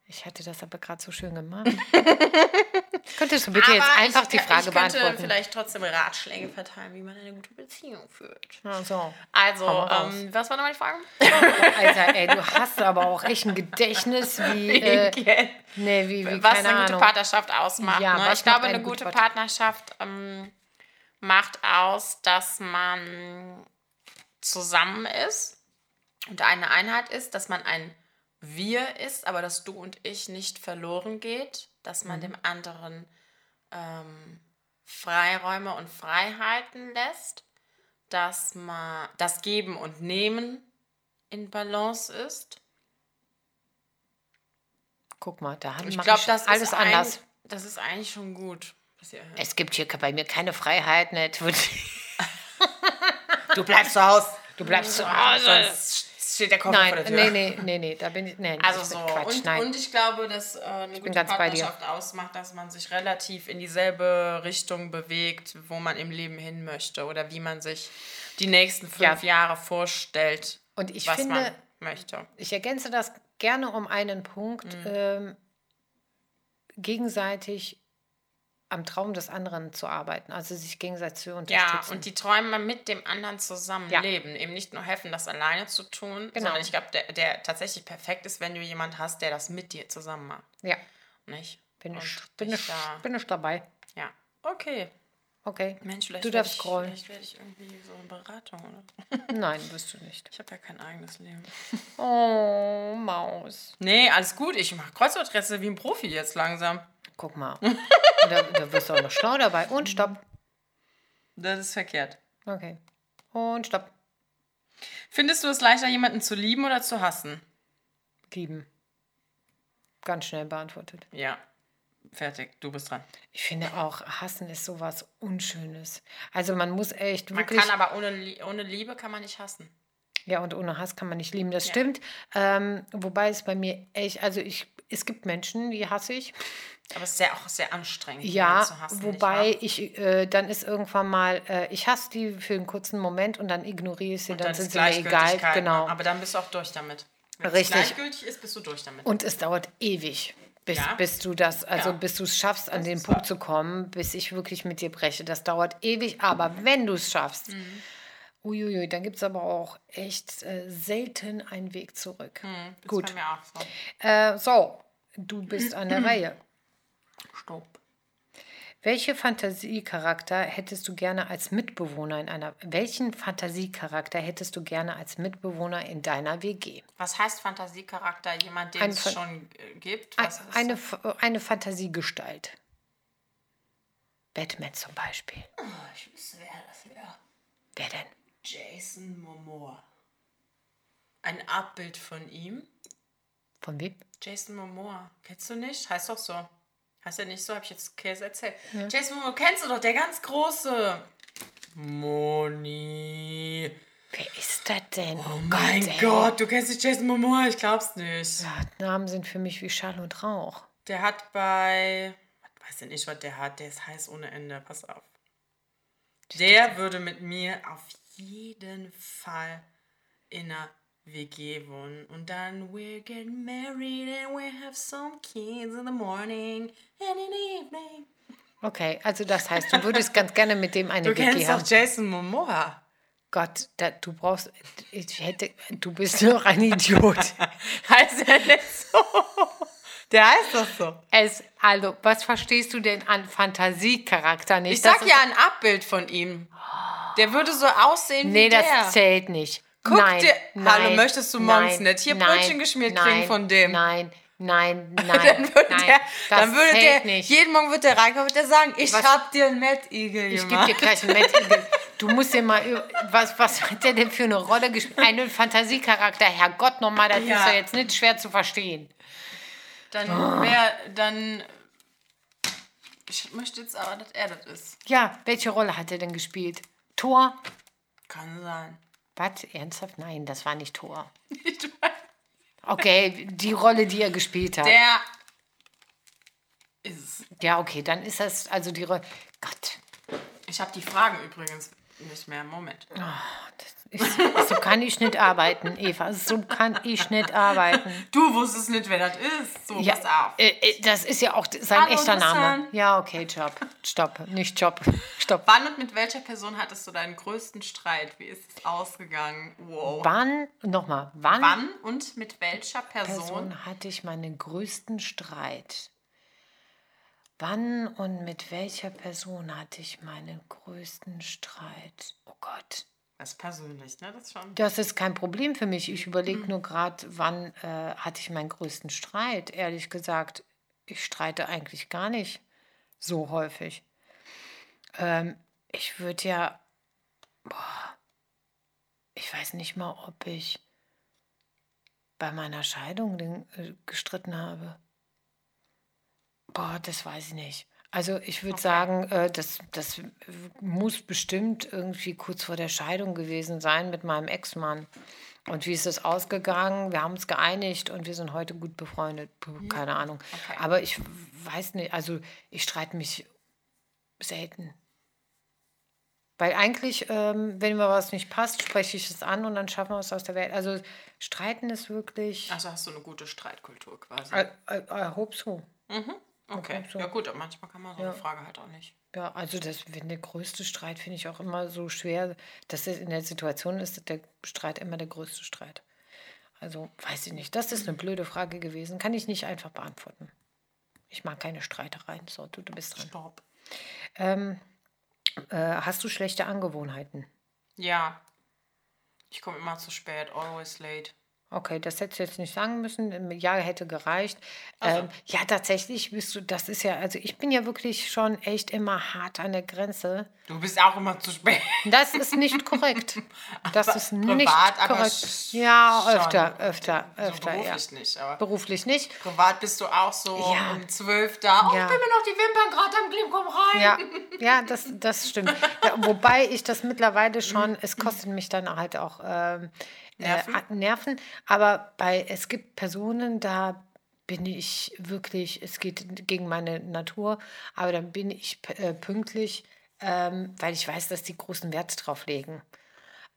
Ich hatte das aber gerade so schön gemacht. Könntest du bitte jetzt Aber einfach ich, die Frage ich könnte beantworten? vielleicht trotzdem Ratschläge verteilen, wie man eine gute Beziehung führt. So. Also, ähm, was war nochmal die Frage? Alter, ey, du hast aber auch echt ein Gedächtnis wie. Äh, nee, wie, wie was eine gute Ahnung. Partnerschaft ausmacht. Ja, ne? Ich glaube, eine gute gute Part- Partnerschaft ähm, macht aus, dass man zusammen ist und eine Einheit ist, dass man ein Wir ist, aber dass du und ich nicht verloren geht, dass man dem anderen ähm, Freiräume und Freiheiten lässt, dass man das Geben und Nehmen in Balance ist. Guck mal, da Ich mache glaube, ich das alles ist ein- anders. das ist eigentlich schon gut. Es gibt hier bei mir keine Freiheit, nicht. Du bleibst zu Hause. Du bleibst zu Hause. Sonst steht der Koffer vor der Nein, Tür. nee, nee, nee, nee, da bin ich. Nee, Also ich so. Quatsch, und, nein. und ich glaube, dass äh, eine gute ganz bei dir. Partnerschaft ausmacht, dass man sich relativ in dieselbe Richtung bewegt, wo man im Leben hin möchte oder wie man sich die nächsten fünf Ja. Jahre vorstellt, Und ich was finde, man möchte. ich ergänze das gerne um einen Punkt, Mhm. ähm, gegenseitig am Traum des anderen zu arbeiten, also sich gegenseitig zu Ja, unterstützen. und die Träume mit dem anderen zusammen Ja. leben. Eben nicht nur helfen, das alleine zu tun, Genau. sondern ich glaube, der, der tatsächlich perfekt ist, wenn du jemand hast, der das mit dir zusammen macht. ja, Nicht? bin Und ich, bin, ich, da- bin ich dabei. Ja, okay. Okay. Mensch, vielleicht du darfst ich, scrollen. vielleicht werde ich irgendwie so eine Beratung oder. Nein, wirst du nicht. Ich habe ja kein eigenes Leben. Oh, Maus. Nee, alles gut. Ich mache Kreuzworträtsel wie ein Profi jetzt langsam. Guck mal. da, da wirst du auch noch schlau dabei. Und stopp. Das ist verkehrt. Okay. Und stopp. Findest du es leichter, jemanden zu lieben oder zu hassen? Lieben. Ganz schnell beantwortet. Ja. Fertig. Du bist dran. Ich finde auch, hassen ist sowas Unschönes. Also man muss echt Man wirklich. kann aber ohne, ohne Liebe kann man nicht hassen. Ja, und ohne Hass kann man nicht lieben, das Ja. stimmt. Ähm, wobei es bei mir echt, also ich, es gibt Menschen, die hasse ich. Aber es ist ja auch sehr anstrengend, Ja, zu hassen. wobei nicht ich, äh, dann ist irgendwann mal, äh, ich hasse die für einen kurzen Moment und dann ignoriere ich sie, wahr? dann, Und sind sie mir egal. Gleichgültigkeit, Genau. Ne? Aber dann bist du auch durch damit. Wenn Richtig. es gleichgültig ist, bist du durch damit. Und es dauert ewig, bis, Ja. bis du das, also Ja. bis du es schaffst, an Das den Punkt wahr. zu kommen, bis ich wirklich mit dir breche. Das dauert ewig, aber wenn du es schaffst, Mhm. Uiuiui, dann gibt es aber auch echt äh, selten einen Weg zurück. Hm, Gut. So. Äh, so, du bist an der Reihe. Stopp. Welche Fantasiecharakter hättest du gerne als Mitbewohner in einer welchen Fantasiecharakter hättest du gerne als Mitbewohner in deiner WG? Was heißt Fantasiecharakter? Jemand, den es schon äh, gibt? Was Eine, eine Fantasiegestalt. Batman zum Beispiel. Oh, ich wüsste, wer das wäre. Wer denn? Jason Momoa. Ein Abbild von ihm. Von wem? Jason Momoa. Kennst du nicht? Heißt doch so. Heißt ja nicht so, habe ich jetzt Käse erzählt. Jason Momoa, kennst du doch, der ganz große. Moni. Wer ist das denn? Oh mein ey. Gott, du kennst nicht Jason Momoa, ich glaub's nicht. Ja, Namen sind für mich wie Schall und Rauch. Der hat bei. Ich weiß ja nicht, was der hat. Der ist heiß ohne Ende. Pass auf. Der würde mit mir auf jeden Fall in einer WG wohnen. Und dann we're getting married and we have some kids in the morning and in the evening. Okay, also das heißt, du würdest ganz gerne mit dem eine Du WG kennst haben. doch Jason Momoa. Gott, da, du brauchst, ich hätte, du bist doch ein Idiot. Heißt er nicht so? Der heißt doch so. Es, also, was verstehst du denn an Fantasiecharakter nicht? Ich sag Das ja ein Abbild von ihm. Der würde so aussehen Nee, wie der. das zählt nicht. Guck nein, dir- nein, Hallo, möchtest du nein, morgens nicht hier nein, Brötchen geschmiert nein, kriegen von dem? Nein, nein, nein, dann würde nein. der, das dann würde zählt der nicht. jeden Morgen wird der reinkommen und der sagen, ich Was? hab dir einen Mettigel Ich gebe gemacht. dir gleich einen Mettigel. Du musst dir mal, was, was hat der denn für eine Rolle gespielt? Einen Fantasiecharakter, Herrgott nochmal, das Ja. ist doch jetzt nicht schwer zu verstehen. Dann Ah. wäre, dann, ich möchte jetzt aber, dass er das ist. Ja, welche Rolle hat er denn gespielt? Thor? Kann sein. Was? Ernsthaft? Nein, das war nicht weiß, Okay, die Rolle, die er gespielt hat. Der ist, Ja, okay, dann ist das also die Rolle. Gott, ich habe die Fragen übrigens nicht mehr. Moment. Ich, so kann ich nicht arbeiten, Eva. So kann ich nicht arbeiten. Du wusstest nicht, wer das ist. So, Ja, pass auf. äh, äh, das ist ja auch sein Hallo, echter Name. Ja, okay, Job. Stopp, nicht Job. Stopp. Wann und mit welcher Person hattest du deinen größten Streit? Wie ist es ausgegangen? Wow. Wann, nochmal, wann, Wann und mit welcher Person? Person hatte ich meinen größten Streit? Wann und mit welcher Person hatte ich meinen größten Streit? Oh Gott. Das ist persönlich, ne? Das schon. Das ist kein Problem für mich. Ich überlege nur gerade, wann äh, hatte ich meinen größten Streit. Ehrlich gesagt, ich streite eigentlich gar nicht so häufig. Ähm, ich würde ja, boah, ich weiß nicht mal, ob ich bei meiner Scheidung den, äh, gestritten habe. Boah, das weiß ich nicht. Also ich würde sagen, äh, das, das muss bestimmt irgendwie kurz vor der Scheidung gewesen sein mit meinem Ex-Mann. Und wie ist es ausgegangen? Wir haben uns geeinigt und wir sind heute gut befreundet. Puh, Keine Ahnung. Okay. Aber ich weiß nicht, also ich streite mich selten. Weil eigentlich, ähm, wenn mir was nicht passt, spreche ich es an und dann schaffen wir es aus der Welt. Also streiten ist wirklich, Also hast du eine gute Streitkultur quasi. I, I, I hope so. Okay. so. Ja gut, aber manchmal kann man so eine Frage halt auch nicht. Ja, also das, wenn der größte Streit, finde ich auch immer so schwer, dass es in der Situation ist, der Streit immer der größte Streit. Also weiß ich nicht. Das ist eine blöde Frage gewesen. Kann ich nicht einfach beantworten. Ich mag keine Streitereien. So, du, du bist dran. Stopp. Ähm, Äh, hast du schlechte Angewohnheiten? Ja. Ich komme immer zu spät, always late. Okay, das hättest du jetzt nicht sagen müssen. Ein Jahr hätte gereicht. Ach so. Ähm, ja, tatsächlich bist du, das ist ja, also ich bin ja wirklich schon echt immer hart an der Grenze. Du bist auch immer zu spät. Das ist nicht korrekt. Das Aber ist privat, nicht korrekt. Ja, schon. öfter, öfter, So öfter, ja. beruflich nicht, aber Beruflich nicht. privat bist du auch so Ja. um zwölf da. Oh, Ja. ich bin mir noch die Wimpern gerade am Kleben, komm rein. Ja, ja das, das stimmt. Wobei ich das mittlerweile schon, es kostet mich dann halt auch ähm, Nerven? Äh, Nerven. Aber bei, es gibt Personen, da bin ich wirklich, es geht gegen meine Natur, aber dann bin ich äh, pünktlich, ähm, weil ich weiß, dass die großen Wert drauf legen.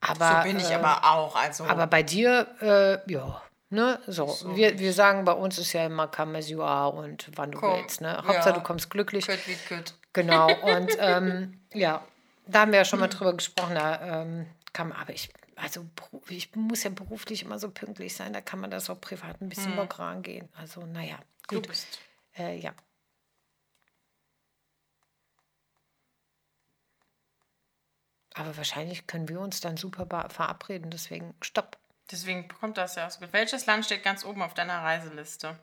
Aber, So bin ich äh, aber auch. Also aber bei dir, äh, ja. Ne, so. Wir, wir sagen, bei uns ist ja immer come as you are und wann du Komm, willst. Ne? Hauptsache, ja. du kommst glücklich. Good wie good. Genau, und ähm, ja, da haben wir ja schon mal drüber gesprochen, da ähm, man, aber ich, also ich muss ja beruflich immer so pünktlich sein, da kann man das auch privat ein bisschen locker angehen. Also, naja, Du gut. bist. Äh, ja. Aber wahrscheinlich können wir uns dann super verabreden, deswegen stopp. Deswegen kommt das ja so gut. Welches Land steht ganz oben auf deiner Reiseliste?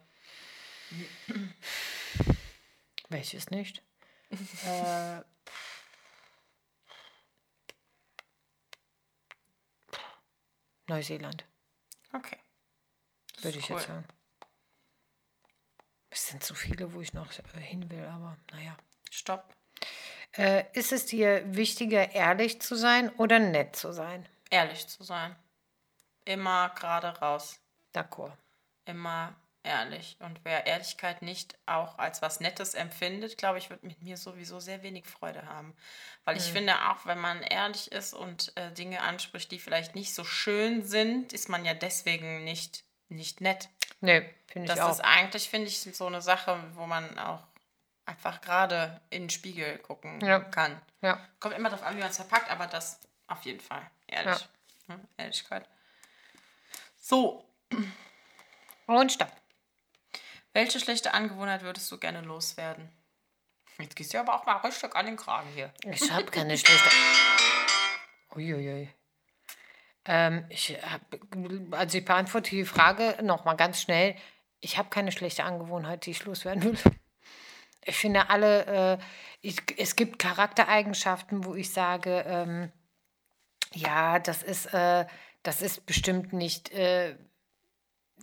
Welches nicht? äh, Neuseeland, Okay. Das würde ich cool. jetzt sagen. Es sind zu viele, wo ich noch äh, hin will, aber naja. Stopp. Äh, ist es dir wichtiger, ehrlich zu sein oder nett zu sein? Ehrlich zu sein. Immer gerade raus. D'accord. Immer ehrlich. Und wer Ehrlichkeit nicht auch als was Nettes empfindet, glaube ich, wird mit mir sowieso sehr wenig Freude haben. Weil ich finde, auch wenn man ehrlich ist und äh, Dinge anspricht, die vielleicht nicht so schön sind, ist man ja deswegen nicht, nicht nett. Nee, finde ich Das auch. ist eigentlich, finde ich, so eine Sache, wo man auch einfach gerade in den Spiegel gucken Ja. kann. ja. Kommt immer darauf an, wie man es verpackt, aber das auf jeden Fall. Ehrlich. Hm, Ehrlichkeit. So, Und stopp. Welche schlechte Angewohnheit würdest du gerne loswerden? Jetzt gehst du aber auch mal richtig an den Kragen hier. Ich habe keine schlechte. Uiuiui. Ähm, ich hab, also ich beantworte die Frage nochmal ganz schnell. Ich habe keine schlechte Angewohnheit, die ich loswerden will. Ich finde alle, äh, ich, es gibt Charaktereigenschaften, wo ich sage, ähm, ja, das ist, äh, das ist bestimmt nicht äh,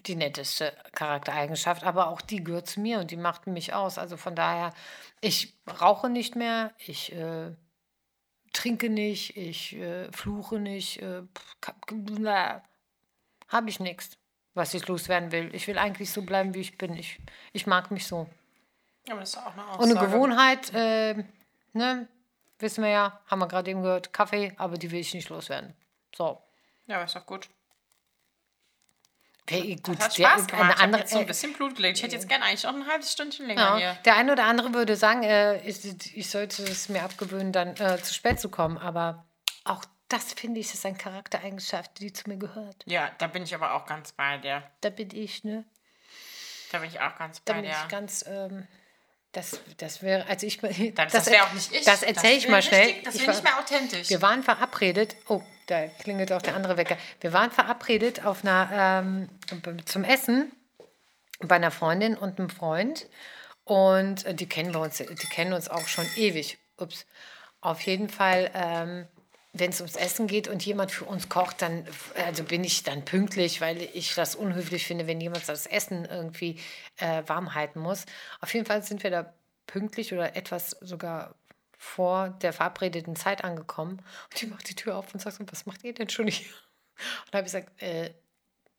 die netteste Charaktereigenschaft, aber auch die gehört zu mir und die macht mich aus. Also von daher, ich rauche nicht mehr, ich äh, trinke nicht, ich äh, fluche nicht, äh, habe ich nichts, was ich loswerden will. Ich will eigentlich so bleiben, wie ich bin. Ich, ich mag mich so. Aber das ist auch eine Aussage. Und eine Gewohnheit, äh, ne, wissen wir ja, haben wir gerade eben gehört, Kaffee, aber die will ich nicht loswerden. So. Ja, ist doch gut. Okay, gut, hat der- Spaß gemacht. ich habe andere, jetzt so ein äh, bisschen Blut gelegt. Ich hätte jetzt gerne eigentlich noch ein halbes Stündchen länger Ja, hier. der eine oder andere würde sagen, äh, ich, ich sollte es mir abgewöhnen, dann äh, zu spät zu kommen. Aber auch das finde ich, ist eine Charaktereigenschaft, die zu mir gehört. Ja, da bin ich aber auch ganz bei dir. Da bin ich, ne? Da bin ich auch ganz Da bei bin dir. ich ganz. Ähm, das, das wäre, also ich. Das, das wäre auch nicht ich. Das erzähle ich mal richtig- schnell. Das wäre nicht mehr authentisch. Wir waren verabredet. Oh, da klingelt auch der andere Wecker. Wir waren verabredet auf einer, ähm, zum Essen bei einer Freundin und einem Freund. Und äh, die kennen wir uns, die kennen uns auch schon ewig. Ups. Auf jeden Fall, ähm, wenn es ums Essen geht und jemand für uns kocht, dann also bin ich dann pünktlich, weil ich das unhöflich finde, wenn jemand das Essen irgendwie äh, warm halten muss. Auf jeden Fall sind wir da pünktlich oder etwas sogar vor der verabredeten Zeit angekommen. Und die macht die Tür auf und sagt so, was macht ihr denn schon hier? Und da habe ich gesagt, äh,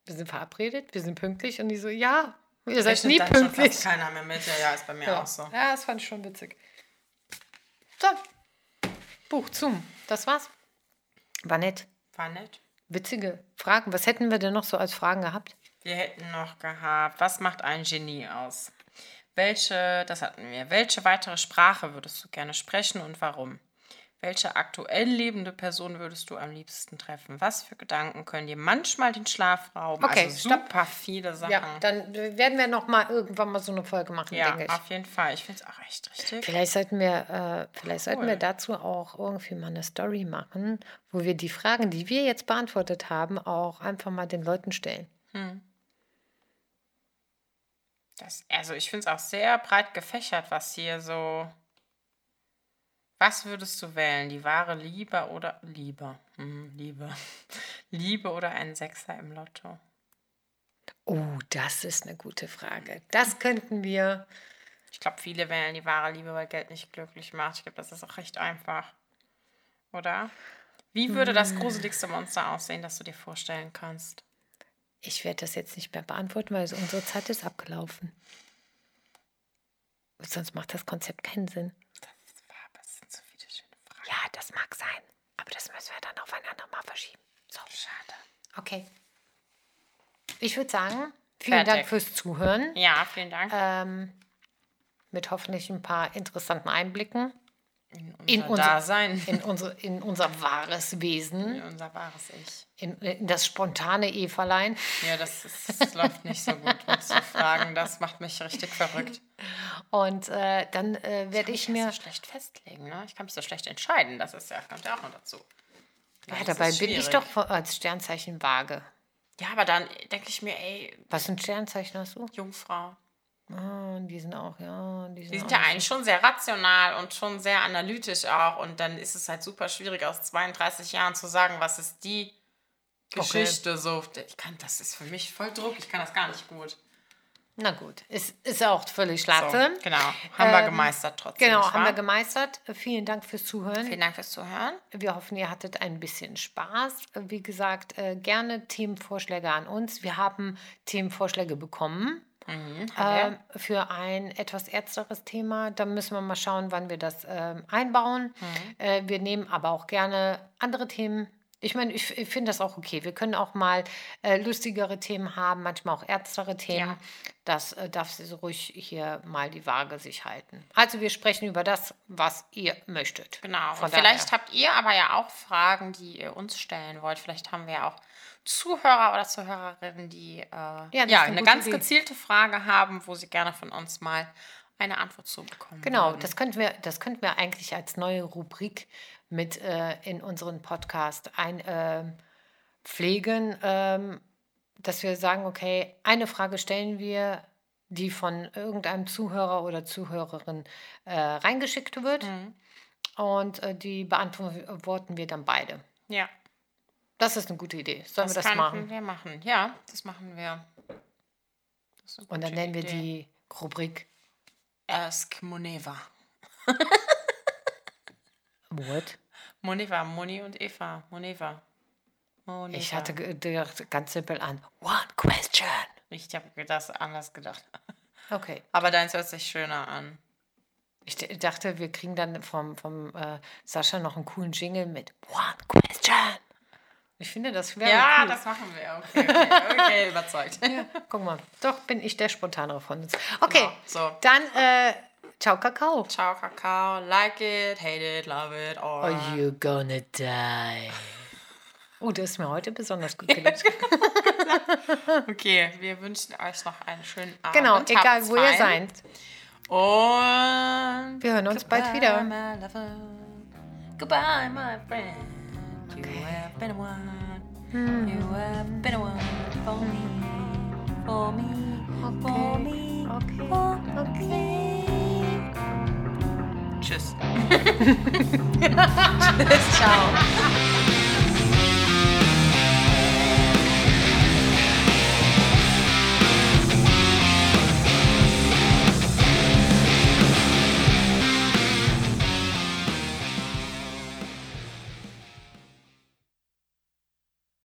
wir sind verabredet, wir sind pünktlich. Und die so, ja, ihr seid nie schon pünktlich. fast keiner mehr mit. Ja, ja, ist bei mir Ja. auch so. ja, das fand ich schon witzig. So, Buch zum. Das war's. War nett. War nett. Witzige Fragen. Was hätten wir denn noch so als Fragen gehabt? Wir hätten noch gehabt, was macht ein Genie aus? Welche, das hatten wir, welche weitere Sprache würdest du gerne sprechen und warum? Welche aktuell lebende Person würdest du am liebsten treffen? Was für Gedanken können dir manchmal den Schlaf rauben? Okay, also stopp. super viele Sachen. Ja, dann werden wir noch mal irgendwann mal so eine Folge machen, Ja, denke ich. auf jeden Fall. Ich finde es auch echt richtig. Vielleicht sollten wir, äh, vielleicht sollten Cool. wir dazu auch irgendwie mal eine Story machen, wo wir die Fragen, die wir jetzt beantwortet haben, auch einfach mal den Leuten stellen. Das, also ich finde es auch sehr breit gefächert, was hier so. Was würdest du wählen? Die wahre Liebe oder Liebe? Hm, Liebe. Liebe oder ein Sechser im Lotto? Oh, das ist eine gute Frage. Das könnten wir. Ich glaube, viele wählen die wahre Liebe, weil Geld nicht glücklich macht. Ich glaube, das ist auch recht einfach. Oder? Wie würde das gruseligste Monster aussehen, das du dir vorstellen kannst? Ich werde das jetzt nicht mehr beantworten, weil unsere Zeit ist abgelaufen. Sonst macht das Konzept keinen Sinn. Das war, aber es sind so viele schöne Fragen. Ja, das mag sein. Aber das müssen wir dann auf ein andermal verschieben. So. Schade. Okay. Ich würde sagen, vielen Fertig. Dank fürs Zuhören. Ja, vielen Dank. Ähm, mit hoffentlich ein paar interessanten Einblicken in unser in unser- Dasein. in, unsere, in unser wahres Wesen, In unser wahres Ich. in, in das spontane Everlein. Ja, das, ist, das läuft nicht so gut mit so Fragen. Das macht mich richtig verrückt. Und äh, dann äh, werde ich kann mich mir. so schlecht festlegen, ne? Ich kann mich so schlecht entscheiden. Das ist ja, kommt ja auch noch dazu. Ja, Das dabei bin ich doch als Sternzeichen vage. Ja, aber dann denke ich mir, ey, Was für ein Sternzeichen hast du? Jungfrau. Ah, die sind auch, ja. Die sind, Die sind ja eigentlich schon sehr rational und schon sehr analytisch auch. Und dann ist es halt super schwierig, aus 32 Jahren zu sagen, was ist die Geschichte so. Ich kann, das ist für mich voll Druck. Ich kann das gar nicht gut. Na gut, ist, ist auch völlig So, Schlatte. genau. Haben wir Ähm, gemeistert trotzdem. Genau, haben wir gemeistert. Vielen Dank fürs Zuhören. Vielen Dank fürs Zuhören. Wir hoffen, ihr hattet ein bisschen Spaß. Wie gesagt, äh, gerne Themenvorschläge an uns. Wir haben Themenvorschläge bekommen haben äh, für ein etwas ernsteres Thema. Da müssen wir mal schauen, wann wir das ähm, einbauen. Äh, wir nehmen aber auch gerne andere Themen. Ich meine, ich, ich finde das auch okay. Wir können auch mal äh, lustigere Themen haben, manchmal auch ernstere Themen. Ja. Das äh, darf sie so ruhig hier mal die Waage sich halten. Also wir sprechen über das, was ihr möchtet. Genau. Von Und vielleicht daher. habt ihr aber ja auch Fragen, die ihr uns stellen wollt. Vielleicht haben wir ja auch Zuhörer oder Zuhörerinnen, die äh, ja, ist eine ganz Idee. gezielte Frage haben, wo sie gerne von uns mal eine Antwort zu bekommen. Genau, würden. das könnten wir, das könnten wir eigentlich als neue Rubrik mit äh, in unseren Podcast einpflegen, pflegen, ähm, dass wir sagen, okay, eine Frage stellen wir, die von irgendeinem Zuhörer oder Zuhörerin äh, reingeschickt wird und äh, die beantworten wir dann beide. Ja, Das ist eine gute Idee. Sollen wir das machen? wir machen. Ja, das machen wir. Das Und dann nennen wir Idee. die Rubrik Ask Moneva. What? Moneva, Moni und Eva. Moneva. Moneva. Ich hatte gedacht, ganz simpel an. One question. Ich habe das anders gedacht. Okay. Aber deins hört sich schöner an. Ich dachte, wir kriegen dann vom, vom äh, Sascha noch einen coolen Jingle mit One Question. Ich finde, das wäre Ja, cool. das machen wir. Okay, okay, okay überzeugt. Guck mal, doch bin ich der Spontanere von uns. Okay, Genau, so. dann äh, ciao Kakao. Ciao, Kakao. Like it, hate it, love it, or... Are you gonna die? Oh, das ist mir heute besonders gut gelungen. Okay, wir wünschen euch noch einen schönen Abend. genau, Habt's egal wo ihr seid. Und... Wir hören uns bald wieder. my lover. Goodbye, my friend. Hmm. You have been a one. You have been one for me. For me. For me. Okay, okay. Tschüss. Ciao.